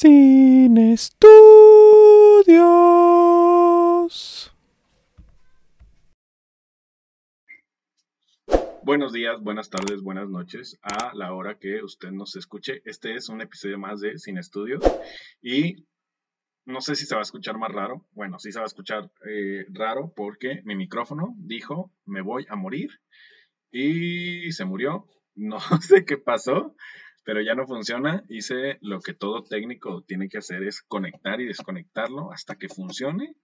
Sin estudios. Buenos días, buenas tardes, buenas noches a la hora que usted nos escuche. Este es un episodio más de Sin Estudios y no sé si se va a escuchar más raro. Bueno, sí se va a escuchar eh, raro porque mi micrófono dijo me voy a morir y se murió. No sé qué pasó, pero ya no funciona. Hice lo que todo técnico tiene que hacer es conectar y desconectarlo hasta que funcione.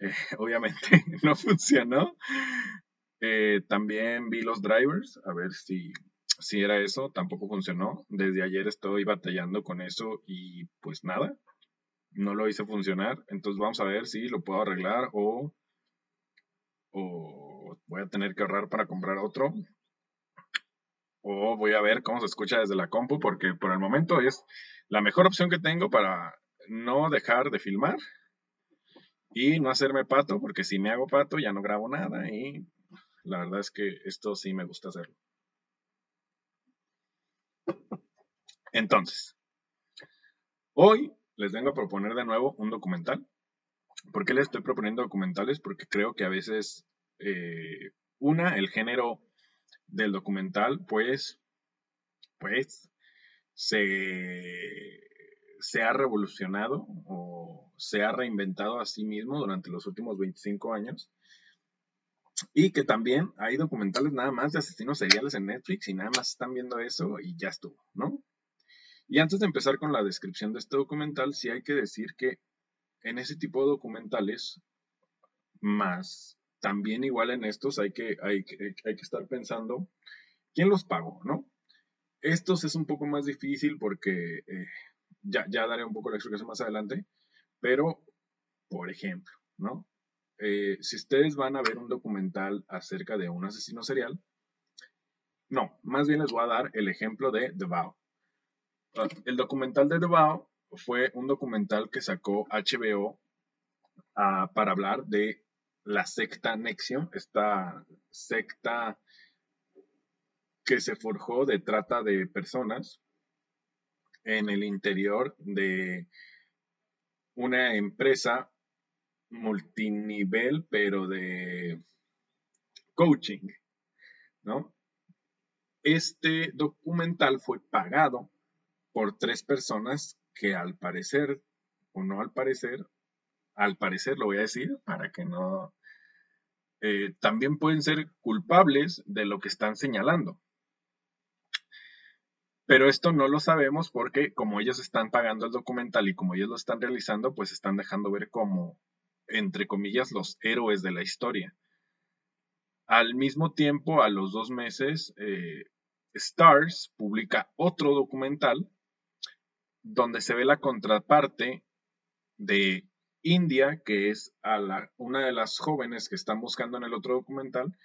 Eh, obviamente no funcionó. Eh, también vi los drivers, a ver si, si era eso, tampoco funcionó. Desde ayer estoy batallando con eso y pues nada, no lo hice funcionar. Entonces vamos a ver si lo puedo arreglar o, o voy a tener que ahorrar para comprar otro o voy a ver cómo se escucha desde la compu, porque por el momento es la mejor opción que tengo para no dejar de filmar y no hacerme pato, porque si me hago pato ya no grabo nada y la verdad es que esto sí me gusta hacerlo. Entonces, hoy les vengo a proponer de nuevo un documental. ¿Por qué les estoy proponiendo documentales? Porque creo que a veces, eh, una, el género del documental, pues, pues, se, se ha revolucionado o se ha reinventado a sí mismo durante los últimos 25 años. Y que también hay documentales nada más de asesinos seriales en Netflix y nada más están viendo eso y ya estuvo, ¿no? Y antes de empezar con la descripción de este documental, sí hay que decir que en ese tipo de documentales, más también igual en estos hay que, hay, hay que estar pensando quién los pagó, ¿no? Estos es un poco más difícil porque eh, ya, ya, daré un poco la explicación más adelante, pero, por ejemplo, ¿no? Eh, si ustedes van a ver un documental acerca de un asesino serial, no, más bien les voy a dar el ejemplo de The. Ah, el documental de The fue un documental que sacó HBO ah, para hablar de la secta Nexion, esta secta que se forjó de trata de personas en el interior de una empresa multinivel, pero de coaching, ¿no? Este documental fue pagado por tres personas que al parecer, o no al parecer, al parecer lo voy a decir para que no, eh, también pueden ser culpables de lo que están señalando. Pero esto no lo sabemos porque como ellos están pagando el documental y como ellos lo están realizando, pues están dejando ver como, entre comillas, los héroes de la historia. Al mismo tiempo, a los dos meses, eh, Stars publica otro documental donde se ve la contraparte de India, que es una de las jóvenes que están buscando en el otro documental,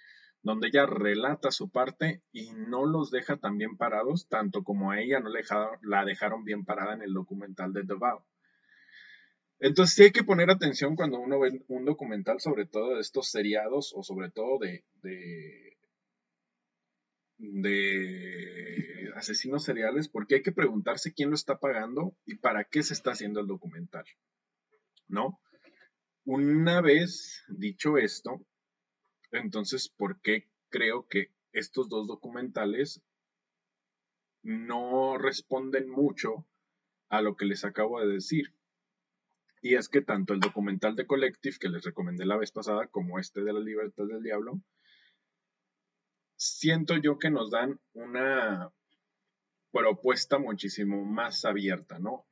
donde ella relata su parte y no los deja tan bien parados, tanto como a ella no la dejaron bien parada en el documental de The. Entonces sí hay que poner atención cuando uno ve un documental, sobre todo de estos seriados o sobre todo de asesinos seriales, porque hay que preguntarse quién lo está pagando y para qué se está haciendo el documental. ¿No? Una vez dicho esto, entonces, ¿por qué creo que estos dos documentales no responden mucho a lo que les acabo de decir? Y es que tanto el documental de Collective, que les recomendé la vez pasada, como este de la libertad del diablo, siento yo que nos dan una propuesta muchísimo más abierta, ¿no?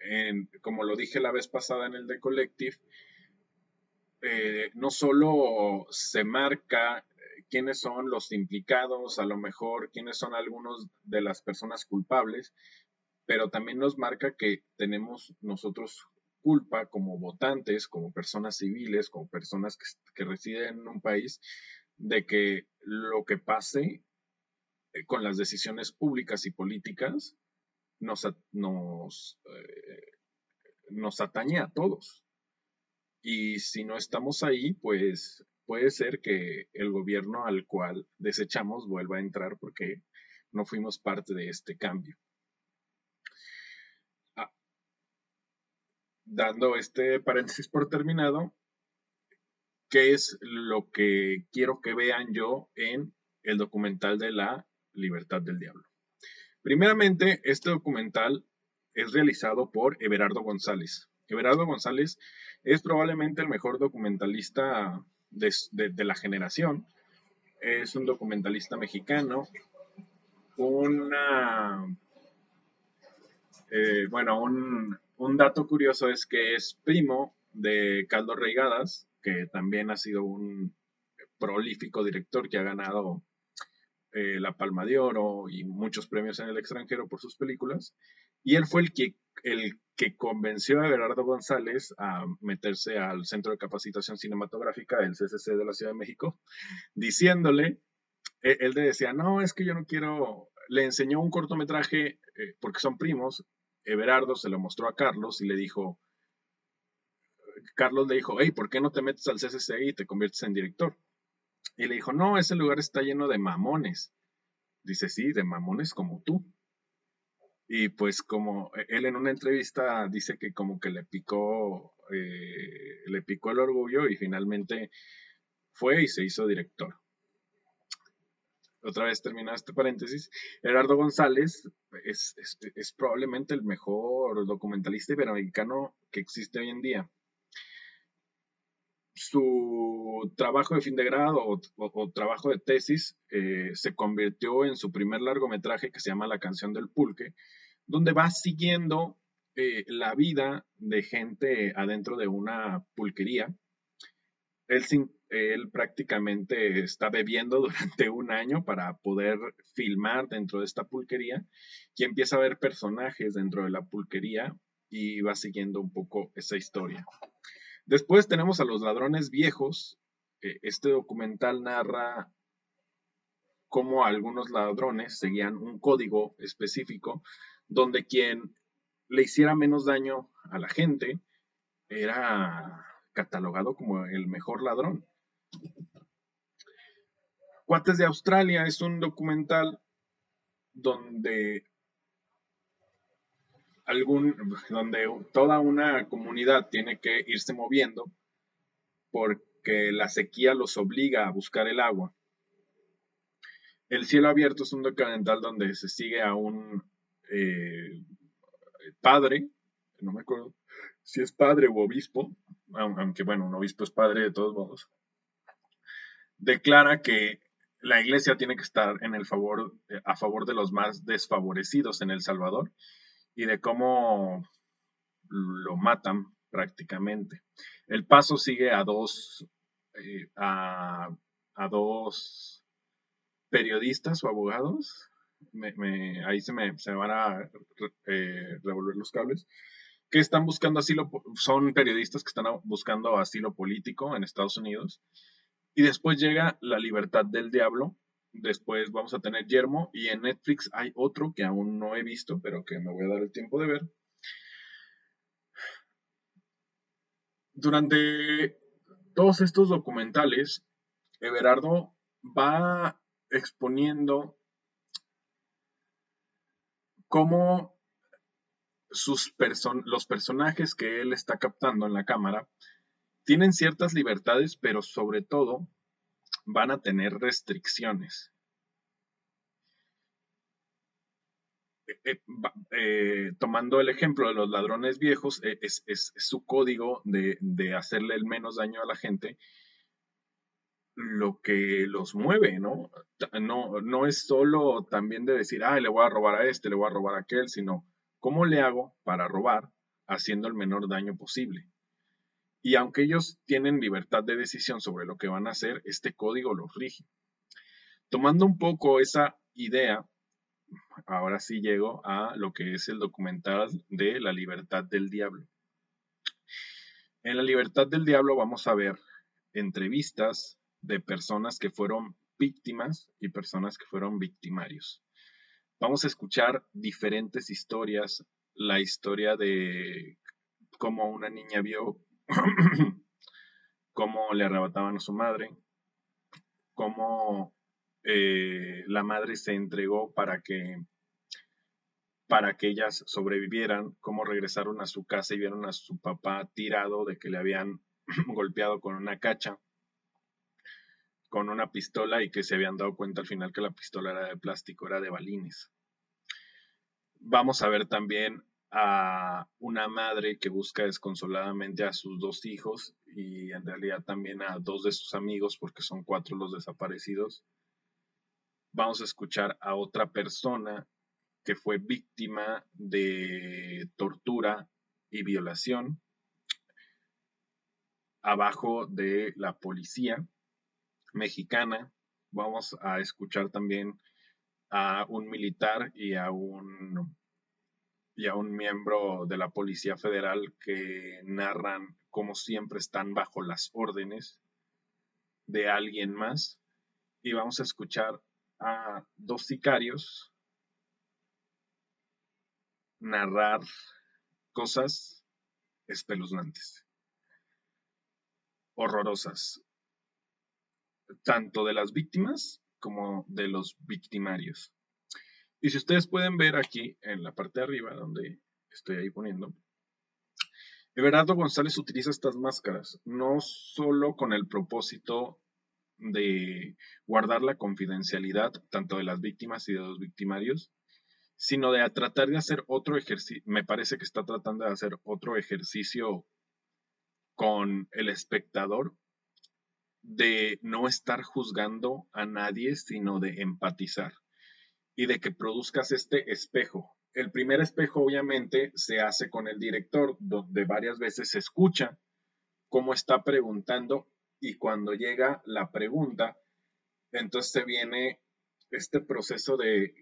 como lo dije la vez pasada en el de Collective, eh, no solo se marca eh, quiénes son los implicados, a lo mejor quiénes son algunos de las personas culpables, pero también nos marca que tenemos nosotros culpa como votantes, como personas civiles, como personas que, que residen en un país, de que lo que pase con las decisiones públicas y políticas nos, nos, eh, nos atañe a todos. Y si no estamos ahí, pues puede ser que el gobierno al cual desechamos vuelva a entrar porque no fuimos parte de este cambio. dando este paréntesis por terminado, ¿qué es lo que quiero que vean yo en el documental de la libertad del diablo? Primeramente, este documental es realizado por Everardo González. Everardo González es probablemente el mejor documentalista de, la generación. Es un documentalista mexicano. Una, eh, bueno, un, un, dato curioso es que es primo de Caldo Reigadas, que también ha sido un prolífico director que ha ganado eh, la Palma de Oro y muchos premios en el extranjero por sus películas. Y él fue el que, el que convenció a Gerardo González a meterse al Centro de Capacitación Cinematográfica del CCC de la Ciudad de México, diciéndole, e, él le decía, no, es que yo no quiero, le enseñó un cortometraje, eh, porque son primos, Everardo se lo mostró a Carlos y le dijo, Carlos le dijo, hey, ¿por qué no te metes al CCC y te conviertes en director? Y le dijo, no, ese lugar está lleno de mamones. Dice, sí, de mamones como tú. Y pues como e, él en una entrevista dice que como que le picó, eh, le picó el orgullo y finalmente fue y se hizo director. Otra vez terminado este paréntesis, Gerardo González es, es probablemente el mejor documentalista iberoamericano que existe hoy en día su trabajo de fin de grado o, trabajo de tesis eh, se convirtió en su primer largometraje que se llama La canción del pulque, donde va siguiendo eh, la vida de gente adentro de una pulquería. Él, él prácticamente está bebiendo durante un año para poder filmar dentro de esta pulquería y empieza a ver personajes dentro de la pulquería y va siguiendo un poco esa historia. Después tenemos a los ladrones viejos. Este documental narra cómo algunos ladrones seguían un código específico donde quien le hiciera menos daño a la gente era catalogado como el mejor ladrón. Cuates de Australia es un documental donde algún, donde toda una comunidad tiene que irse moviendo porque la sequía los obliga a buscar el agua. El cielo abierto es un documental donde se sigue a un eh, padre, no me acuerdo si es padre u obispo, aunque bueno, un obispo es padre de todos modos, declara que la iglesia tiene que estar en el favor, a favor de los más desfavorecidos en El Salvador y de cómo lo matan prácticamente. El paso sigue a dos, eh, a, dos periodistas o abogados. ahí se me, se van a eh, revolver los cables. Que están buscando asilo, son periodistas que están buscando asilo político en Estados Unidos. Y después llega La Libertad del Diablo, Después vamos a tener Yermo y en Netflix hay otro que aún no he visto, pero que me voy a dar el tiempo de ver. Durante todos estos documentales, Everardo va exponiendo cómo sus los personajes que él está captando en la cámara tienen ciertas libertades, pero sobre todo van a tener restricciones. Eh, eh, eh, tomando el ejemplo de los ladrones viejos, es, su código de, hacerle el menos daño a la gente lo que los mueve, ¿no? ¿no? No es solo también de decir, ah, le voy a robar a este, le voy a robar a aquel, sino cómo le hago para robar haciendo el menor daño posible. Y aunque ellos tienen libertad de decisión sobre lo que van a hacer, este código los rige. Tomando un poco esa idea, ahora sí llego a lo que es el documental de la libertad del diablo. En la libertad del diablo vamos a ver entrevistas de personas que fueron víctimas y personas que fueron victimarios. Vamos a escuchar diferentes historias, la historia de cómo una niña vio cómo le arrebataban a su madre, cómo eh, la madre se entregó para que para que ellas sobrevivieran, cómo regresaron a su casa y vieron a su papá tirado de que le habían golpeado con una cacha, con una pistola y que se habían dado cuenta al final que la pistola era de plástico, era de balines. Vamos a ver también a una madre que busca desconsoladamente a sus dos hijos y en realidad también a dos de sus amigos porque son cuatro los desaparecidos. Vamos a escuchar a otra persona que fue víctima de tortura y violación abajo de la policía mexicana. Vamos a escuchar también a un militar y a un y a un miembro de la Policía Federal que narran cómo siempre están bajo las órdenes de alguien más. Y vamos a escuchar a dos sicarios narrar cosas espeluznantes, horrorosas, tanto de las víctimas como de los victimarios. Y si ustedes pueden ver aquí en la parte de arriba, donde estoy ahí poniendo, Everardo González utiliza estas máscaras no solo con el propósito de guardar la confidencialidad tanto de las víctimas y de los victimarios, sino de tratar de hacer otro ejercicio, me parece que está tratando de hacer otro ejercicio con el espectador de no estar juzgando a nadie, sino de empatizar y de que produzcas este espejo. El primer espejo obviamente se hace con el director, donde varias veces se escucha cómo está preguntando y cuando llega la pregunta, entonces se viene este proceso de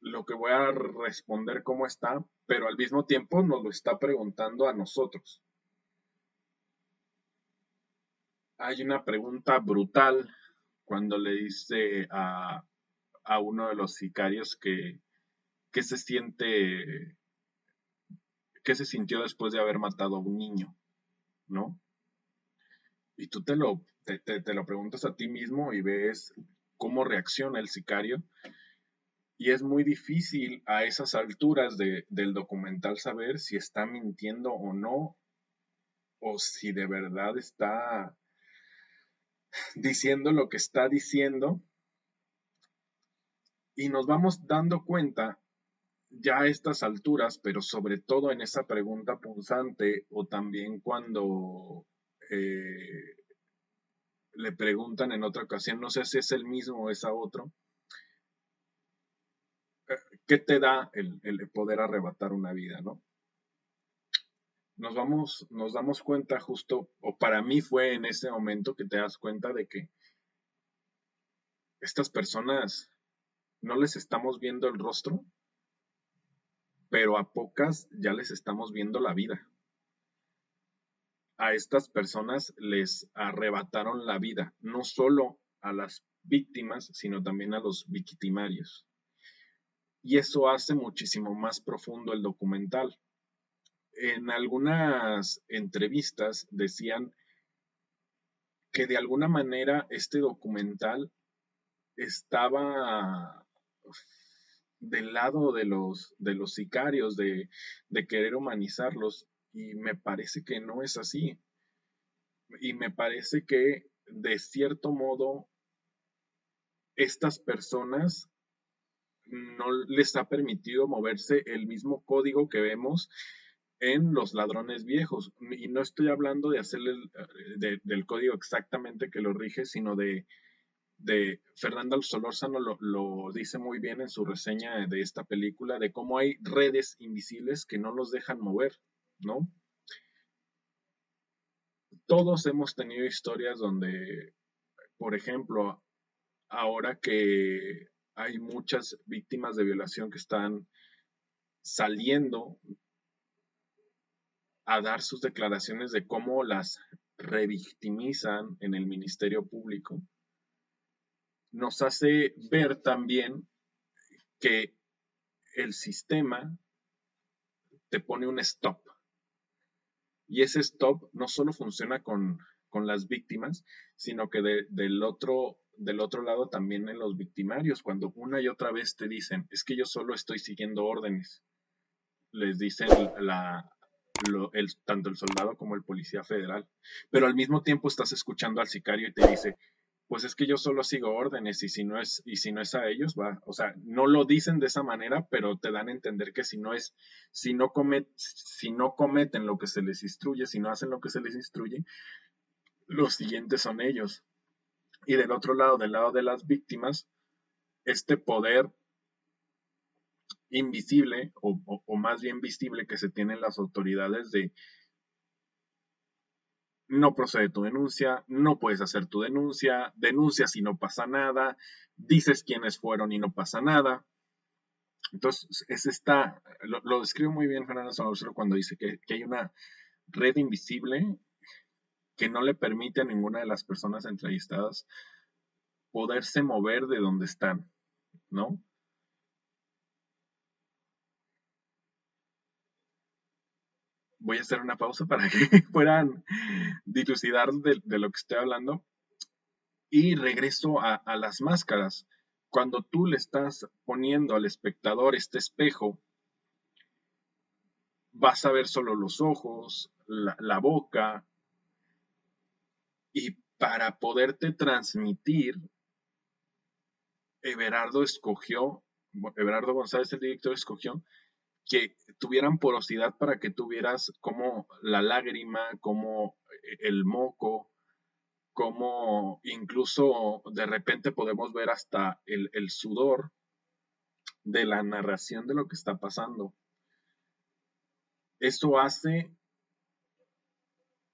lo que voy a responder cómo está, pero al mismo tiempo nos lo está preguntando a nosotros. Hay una pregunta brutal cuando le dice a a uno de los sicarios que, que se siente, que se sintió después de haber matado a un niño, ¿no? Y tú te lo, te, lo preguntas a ti mismo y ves cómo reacciona el sicario. Y es muy difícil a esas alturas del documental saber si está mintiendo o no, o si de verdad está diciendo lo que está diciendo y nos vamos dando cuenta ya a estas alturas, pero sobre todo en esa pregunta punzante o también cuando eh, le preguntan en otra ocasión, no sé si es el mismo o es a otro, eh, ¿qué te da el, el, poder arrebatar una vida, no? Nos vamos, nos damos cuenta justo, o para mí fue en ese momento que te das cuenta de que estas personas no les estamos viendo el rostro, pero a pocas ya les estamos viendo la vida. A estas personas les arrebataron la vida, no solo a las víctimas, sino también a los victimarios. Y eso hace muchísimo más profundo el documental. En algunas entrevistas decían que de alguna manera este documental estaba del lado de los, de los sicarios, de, de querer humanizarlos, y me parece que no es así. Y me parece que de cierto modo estas personas no les ha permitido moverse el mismo código que vemos en los ladrones viejos. Y no estoy hablando de hacerle del código exactamente que lo rige, sino de de Fernando Solórzano lo, lo, dice muy bien en su reseña de esta película, de cómo hay redes invisibles que no los dejan mover, ¿no? Todos hemos tenido historias donde, por ejemplo, ahora que hay muchas víctimas de violación que están saliendo a dar sus declaraciones de cómo las revictimizan en el Ministerio Público nos hace ver también que el sistema te pone un stop. Y ese stop no solo funciona con, las víctimas, sino que del otro del otro lado también en los victimarios, cuando una y otra vez te dicen, es que yo solo estoy siguiendo órdenes. Les dicen la, el, tanto el soldado como el policía federal. Pero al mismo tiempo estás escuchando al sicario y te dice, pues es que yo solo sigo órdenes y si no es, y si no es a ellos, va. O sea, no lo dicen de esa manera, pero te dan a entender que si no es, si no si no cometen lo que se les instruye, si no hacen lo que se les instruye, los siguientes son ellos. Y del otro lado, del lado de las víctimas, este poder invisible o, o, más bien visible que se tienen las autoridades de no procede tu denuncia, no puedes hacer tu denuncia, denuncias y no pasa nada, dices quiénes fueron y no pasa nada. Entonces, es esta, lo, lo describe muy bien Fernando Salazar cuando dice que, que, hay una red invisible que no le permite a ninguna de las personas entrevistadas poderse mover de donde están, ¿no? Voy a hacer una pausa para que puedan dilucidar de, lo que estoy hablando. Y regreso a, las máscaras. Cuando tú le estás poniendo al espectador este espejo, vas a ver solo los ojos, la, la boca, y para poderte transmitir, Everardo escogió, Everardo González, el director, escogió que tuvieran porosidad para que tuvieras como la lágrima, como el moco, como incluso de repente podemos ver hasta el, sudor de la narración de lo que está pasando. Eso hace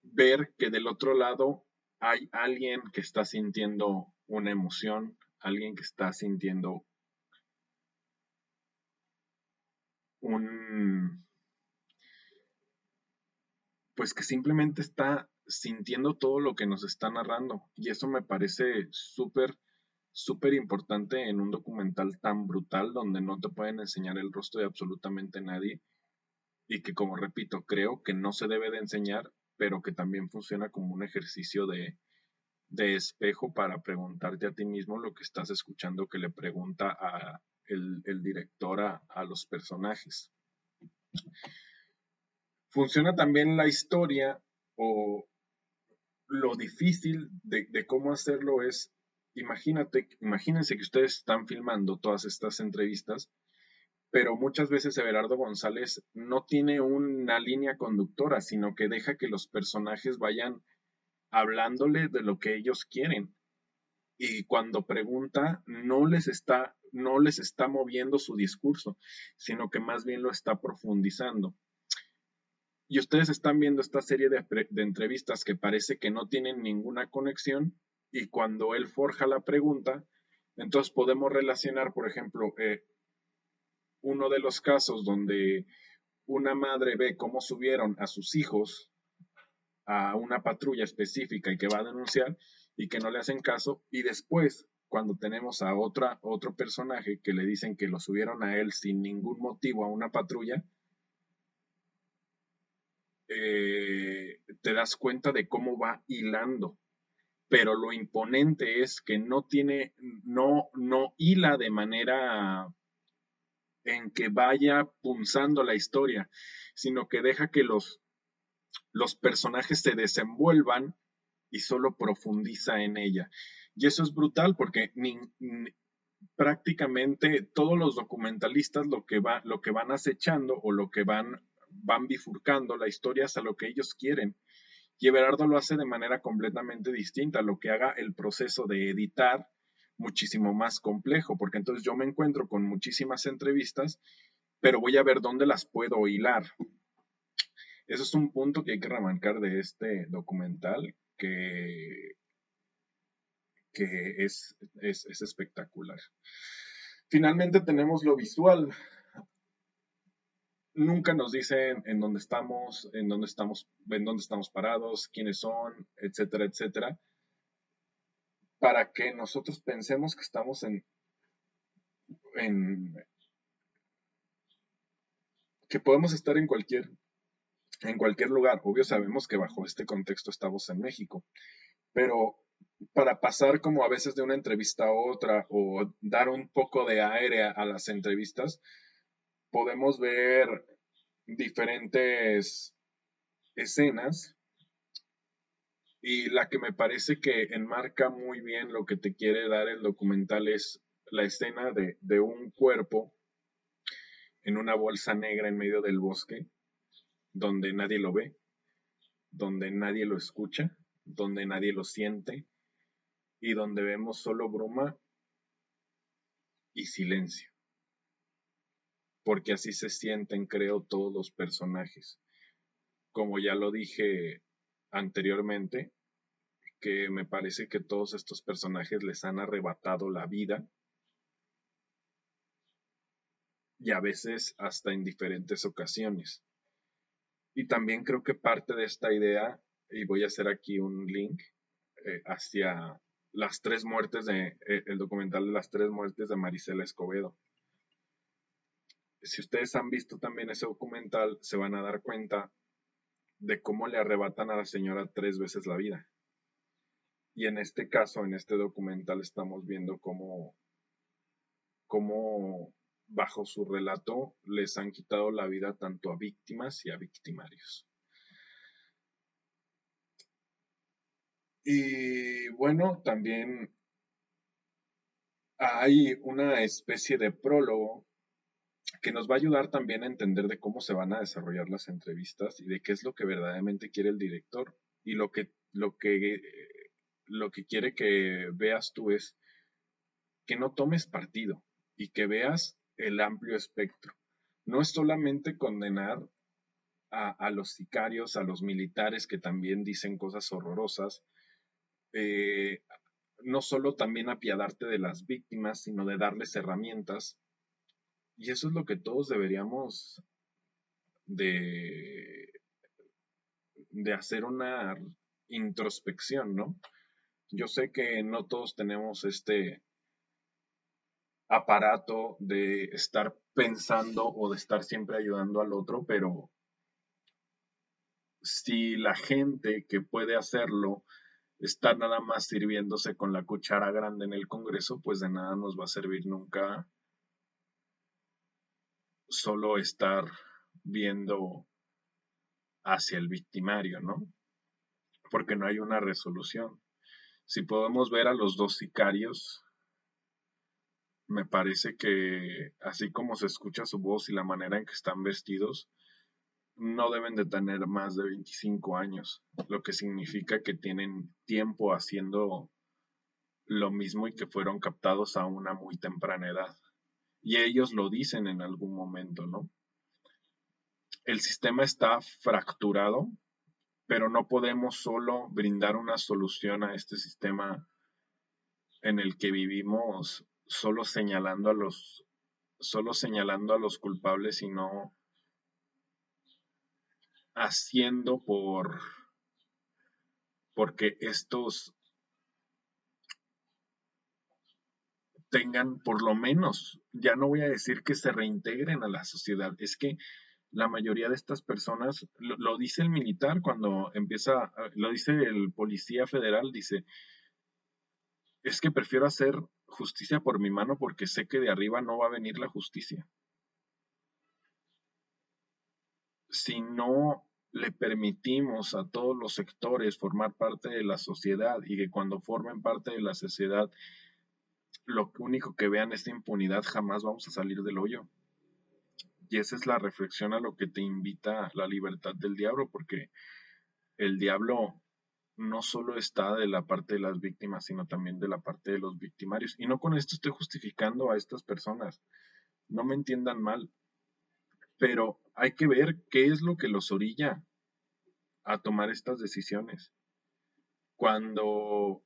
ver que del otro lado hay alguien que está sintiendo una emoción, alguien que está sintiendo un, pues que simplemente está sintiendo todo lo que nos está narrando. Y eso me parece súper, súper importante en un documental tan brutal donde no te pueden enseñar el rostro de absolutamente nadie. Y que, como repito, creo que no se debe de enseñar, pero que también funciona como un ejercicio de, de espejo para preguntarte a ti mismo lo que estás escuchando que le pregunta a, el, director a, los personajes. Funciona también la historia o lo difícil de, cómo hacerlo es, imagínate, imagínense que ustedes están filmando todas estas entrevistas, pero muchas veces Everardo González no tiene una línea conductora, sino que deja que los personajes vayan hablándole de lo que ellos quieren. Y cuando pregunta, no les está no les está moviendo su discurso, sino que más bien lo está profundizando. Y ustedes están viendo esta serie de, entrevistas que parece que no tienen ninguna conexión y cuando él forja la pregunta, entonces podemos relacionar, por ejemplo, eh, uno de los casos donde una madre ve cómo subieron a sus hijos a una patrulla específica y que va a denunciar y que no le hacen caso y después cuando tenemos a otra, otro personaje que le dicen que lo subieron a él sin ningún motivo a una patrulla, eh, te das cuenta de cómo va hilando. Pero lo imponente es que no tiene, no, no hila de manera en que vaya punzando la historia, sino que deja que los, los personajes se desenvuelvan y solo profundiza en ella. Y eso es brutal porque prácticamente todos los documentalistas lo que, va, lo que van acechando o lo que van, van bifurcando la historia es a lo que ellos quieren. Y Everardo lo hace de manera completamente distinta, lo que haga el proceso de editar muchísimo más complejo, porque entonces yo me encuentro con muchísimas entrevistas, pero voy a ver dónde las puedo hilar. Eso es un punto que hay que remarcar de este documental, que es, es, espectacular. Finalmente tenemos lo visual. Nunca nos dicen en dónde estamos, en dónde estamos, en dónde estamos parados, quiénes son, etcétera, etcétera, para que nosotros pensemos que estamos en, en que podemos estar en cualquier en cualquier lugar. Obvio sabemos que bajo este contexto estamos en México, pero para pasar como a veces de una entrevista a otra o dar un poco de aire a, las entrevistas, podemos ver diferentes escenas y la que me parece que enmarca muy bien lo que te quiere dar el documental es la escena de, de un cuerpo en una bolsa negra en medio del bosque, donde nadie lo ve, donde nadie lo escucha, donde nadie lo siente y donde vemos solo bruma y silencio. Porque así se sienten, creo, todos los personajes. Como ya lo dije anteriormente, que me parece que todos estos personajes les han arrebatado la vida y a veces hasta en diferentes ocasiones. Y también creo que parte de esta idea, y voy a hacer aquí un link eh, hacia las tres muertes de, eh, el documental de las tres muertes de Marisela Escobedo. Si ustedes han visto también ese documental, se van a dar cuenta de cómo le arrebatan a la señora tres veces la vida. Y en este caso, en este documental, estamos viendo cómo, cómo bajo su relato les han quitado la vida tanto a víctimas y a victimarios. Y bueno, también hay una especie de prólogo que nos va a ayudar también a entender de cómo se van a desarrollar las entrevistas y de qué es lo que verdaderamente quiere el director y lo que lo que lo que quiere que veas tú es que no tomes partido y que veas el amplio espectro. No es solamente condenar a, los sicarios, a los militares que también dicen cosas horrorosas, eh, no solo también apiadarte de las víctimas, sino de darles herramientas. Y eso es lo que todos deberíamos de, de hacer una introspección, ¿no? Yo sé que no todos tenemos este, aparato de estar pensando o de estar siempre ayudando al otro, pero si la gente que puede hacerlo está nada más sirviéndose con la cuchara grande en el Congreso, pues de nada nos va a servir nunca solo estar viendo hacia el victimario, ¿no? Porque no hay una resolución. Si podemos ver a los dos sicarios me parece que así como se escucha su voz y la manera en que están vestidos, no deben de tener más de 25 años, lo que significa que tienen tiempo haciendo lo mismo y que fueron captados a una muy temprana edad. Y ellos lo dicen en algún momento, ¿no? El sistema está fracturado, pero no podemos solo brindar una solución a este sistema en el que vivimos solo señalando a los solo señalando a los culpables y no haciendo por porque estos tengan por lo menos, ya no voy a decir que se reintegren a la sociedad, es que la mayoría de estas personas, lo, dice el militar cuando empieza, lo dice el policía federal, dice, es que prefiero hacer justicia por mi mano porque sé que de arriba no va a venir la justicia. Si no le permitimos a todos los sectores formar parte de la sociedad y que cuando formen parte de la sociedad lo único que vean es impunidad, jamás vamos a salir del hoyo. Y esa es la reflexión a lo que te invita la libertad del diablo, porque el diablo no solo está de la parte de las víctimas, sino también de la parte de los victimarios. Y no con esto estoy justificando a estas personas, no me entiendan mal, pero hay que ver qué es lo que los orilla a tomar estas decisiones. Cuando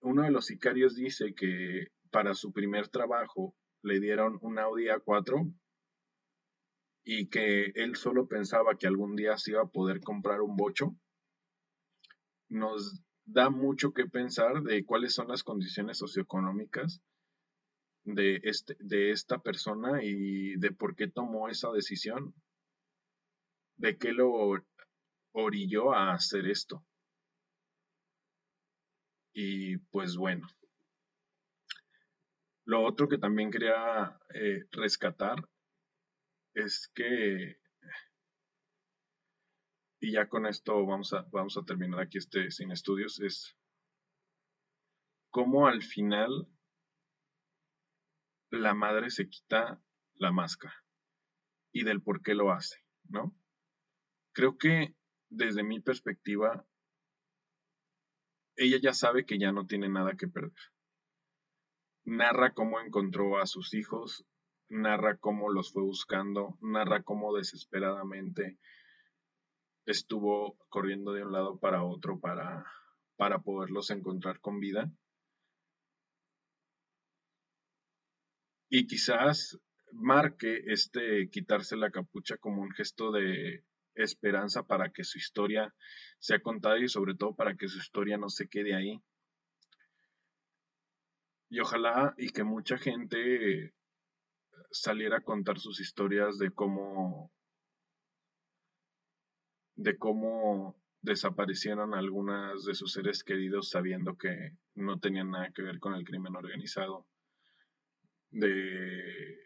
uno de los sicarios dice que para su primer trabajo le dieron un Audi A4 y que él solo pensaba que algún día se iba a poder comprar un bocho, nos da mucho que pensar de cuáles son las condiciones socioeconómicas de, este, de esta persona y de por qué tomó esa decisión, de qué lo orilló a hacer esto. Y pues bueno. Lo otro que también quería eh, rescatar es que, y ya con esto vamos a, vamos a terminar aquí este sin estudios, es cómo al final la madre se quita la máscara y del por qué lo hace, ¿no? Creo que desde mi perspectiva, ella ya sabe que ya no tiene nada que perder. Narra cómo encontró a sus hijos, narra cómo los fue buscando, narra cómo desesperadamente estuvo corriendo de un lado para otro para, para poderlos encontrar con vida. Y quizás marque este quitarse la capucha como un gesto de esperanza para que su historia sea contada y sobre todo para que su historia no se quede ahí. Y ojalá y que mucha gente saliera a contar sus historias de cómo de cómo desaparecieron algunas de sus seres queridos sabiendo que no tenían nada que ver con el crimen organizado, de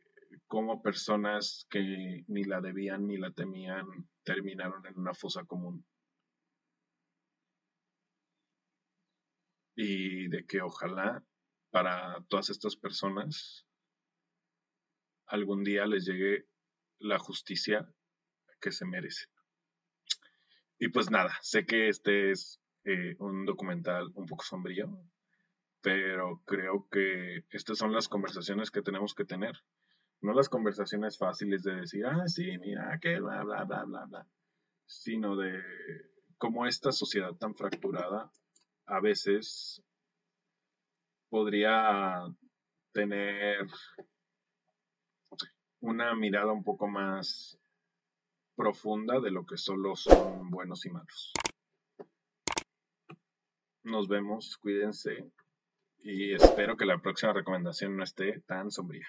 cómo personas que ni la debían ni la temían terminaron en una fosa común. Y de que ojalá para todas estas personas algún día les llegue la justicia que se merecen. Y pues nada, sé que este es eh, un documental un poco sombrío, pero creo que estas son las conversaciones que tenemos que tener. No las conversaciones fáciles de decir, ah, sí, mira, que bla, bla, bla, bla, bla, sino de cómo esta sociedad tan fracturada a veces podría tener una mirada un poco más profunda de lo que solo son buenos y malos. Nos vemos, cuídense y espero que la próxima recomendación no esté tan sombría.